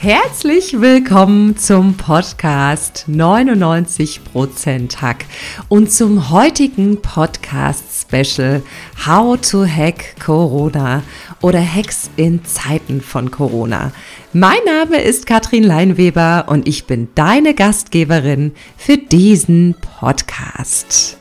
Herzlich willkommen zum Podcast 99% Hack und zum heutigen Podcast Special How to Hack Corona oder Hacks in Zeiten von Corona. Mein Name ist Katrin Leinweber und ich bin deine Gastgeberin für diesen Podcast.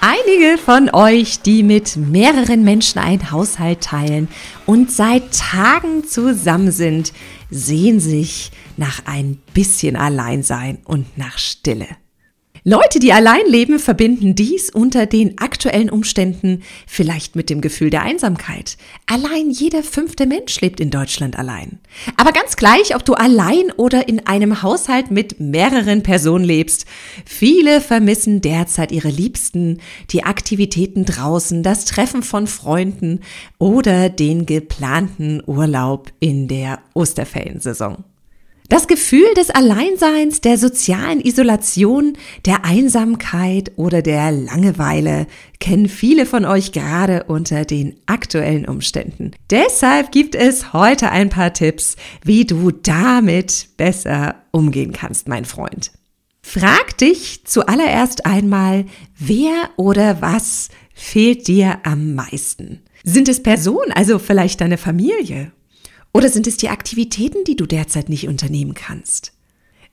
Einige von euch, die mit mehreren Menschen einen Haushalt teilen und seit Tagen zusammen sind, sehen sich nach ein bisschen Alleinsein und nach Stille. Leute, die allein leben, verbinden dies unter den aktuellen Umständen vielleicht mit dem Gefühl der Einsamkeit. Allein jeder fünfte Mensch lebt in Deutschland allein. Aber ganz gleich, ob du allein oder in einem Haushalt mit mehreren Personen lebst, viele vermissen derzeit ihre Liebsten, die Aktivitäten draußen, das Treffen von Freunden oder den geplanten Urlaub in der Osterferiensaison. Das Gefühl des Alleinseins, der sozialen Isolation, der Einsamkeit oder der Langeweile kennen viele von euch gerade unter den aktuellen Umständen. Deshalb gibt es heute ein paar Tipps, wie du damit besser umgehen kannst, mein Freund. Frag dich zuallererst einmal, wer oder was fehlt dir am meisten? Sind es Personen, also vielleicht deine Familie oder sind es die Aktivitäten, die du derzeit nicht unternehmen kannst?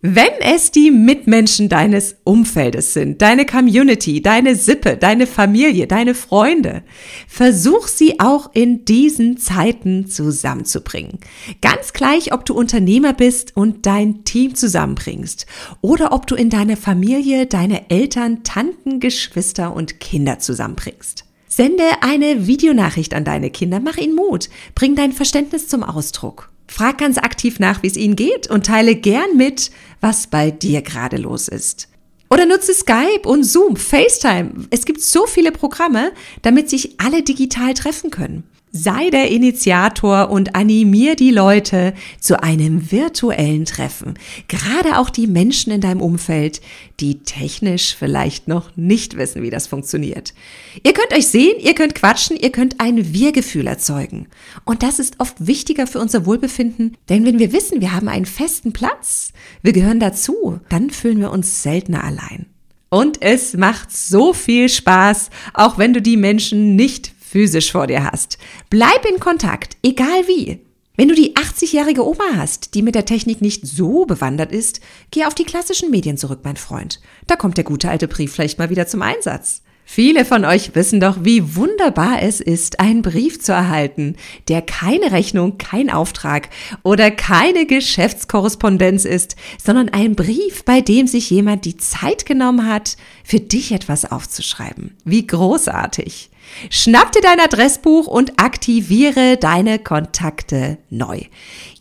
Wenn es die Mitmenschen deines Umfeldes sind, deine Community, deine Sippe, deine Familie, deine Freunde, versuch sie auch in diesen Zeiten zusammenzubringen. Ganz gleich, ob du Unternehmer bist und dein Team zusammenbringst oder ob du in deiner Familie deine Eltern, Tanten, Geschwister und Kinder zusammenbringst. Sende eine Videonachricht an deine Kinder, mach ihnen Mut, bring dein Verständnis zum Ausdruck. Frag ganz aktiv nach, wie es ihnen geht und teile gern mit, was bei dir gerade los ist. Oder nutze Skype und Zoom, FaceTime. Es gibt so viele Programme, damit sich alle digital treffen können. Sei der Initiator und animier die Leute zu einem virtuellen Treffen. Gerade auch die Menschen in deinem Umfeld, die technisch vielleicht noch nicht wissen, wie das funktioniert. Ihr könnt euch sehen, ihr könnt quatschen, ihr könnt ein Wir-Gefühl erzeugen. Und das ist oft wichtiger für unser Wohlbefinden, denn wenn wir wissen, wir haben einen festen Platz, wir gehören dazu, dann fühlen wir uns seltener allein. Und es macht so viel Spaß, auch wenn du die Menschen nicht physisch vor dir hast. Bleib in Kontakt, egal wie. Wenn du die 80-jährige Oma hast, die mit der Technik nicht so bewandert ist, geh auf die klassischen Medien zurück, mein Freund. Da kommt der gute alte Brief vielleicht mal wieder zum Einsatz. Viele von euch wissen doch, wie wunderbar es ist, einen Brief zu erhalten, der keine Rechnung, kein Auftrag oder keine Geschäftskorrespondenz ist, sondern ein Brief, bei dem sich jemand die Zeit genommen hat, für dich etwas aufzuschreiben. Wie großartig. Schnapp dir dein Adressbuch und aktiviere deine Kontakte neu.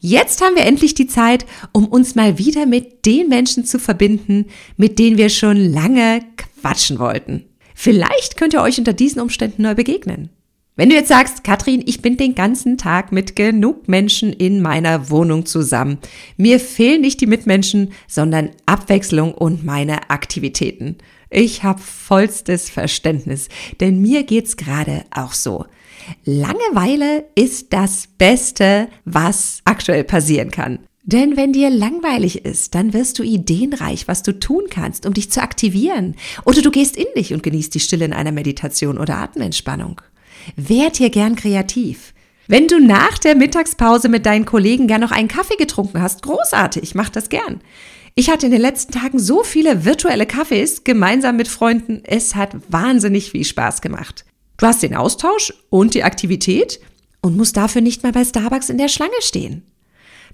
Jetzt haben wir endlich die Zeit, um uns mal wieder mit den Menschen zu verbinden, mit denen wir schon lange quatschen wollten. Vielleicht könnt ihr euch unter diesen Umständen neu begegnen. Wenn du jetzt sagst, Katrin, ich bin den ganzen Tag mit genug Menschen in meiner Wohnung zusammen. Mir fehlen nicht die Mitmenschen, sondern Abwechslung und meine Aktivitäten. Ich habe vollstes Verständnis, denn mir geht's gerade auch so. Langeweile ist das Beste, was aktuell passieren kann. Denn wenn dir langweilig ist, dann wirst du ideenreich, was du tun kannst, um dich zu aktivieren. Oder du gehst in dich und genießt die Stille in einer Meditation oder Atementspannung. Werd hier gern kreativ. Wenn du nach der Mittagspause mit deinen Kollegen gern noch einen Kaffee getrunken hast, großartig, mach das gern. Ich hatte in den letzten Tagen so viele virtuelle Kaffees gemeinsam mit Freunden. Es hat wahnsinnig viel Spaß gemacht. Du hast den Austausch und die Aktivität und musst dafür nicht mal bei Starbucks in der Schlange stehen.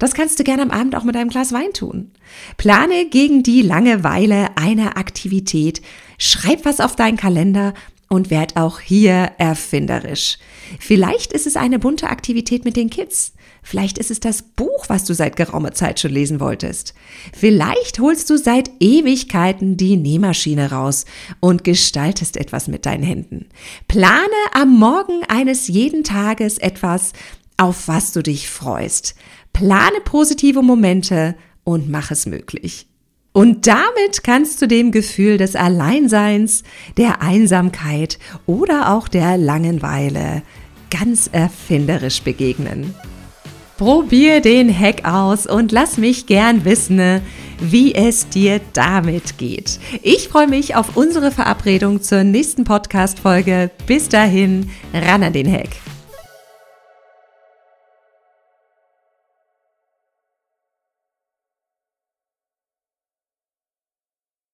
Das kannst du gerne am Abend auch mit einem Glas Wein tun. Plane gegen die Langeweile eine Aktivität, schreib was auf deinen Kalender und werd auch hier erfinderisch. Vielleicht ist es eine bunte Aktivität mit den Kids. Vielleicht ist es das Buch, was du seit geraumer Zeit schon lesen wolltest. Vielleicht holst du seit Ewigkeiten die Nähmaschine raus und gestaltest etwas mit deinen Händen. Plane am Morgen eines jeden Tages etwas, auf was du dich freust. Plane positive Momente und mach es möglich. Und damit kannst du dem Gefühl des Alleinseins, der Einsamkeit oder auch der Langeweile ganz erfinderisch begegnen. Probier den Hack aus und lass mich gern wissen, wie es dir damit geht. Ich freue mich auf unsere Verabredung zur nächsten Podcast-Folge. Bis dahin, ran an den Hack.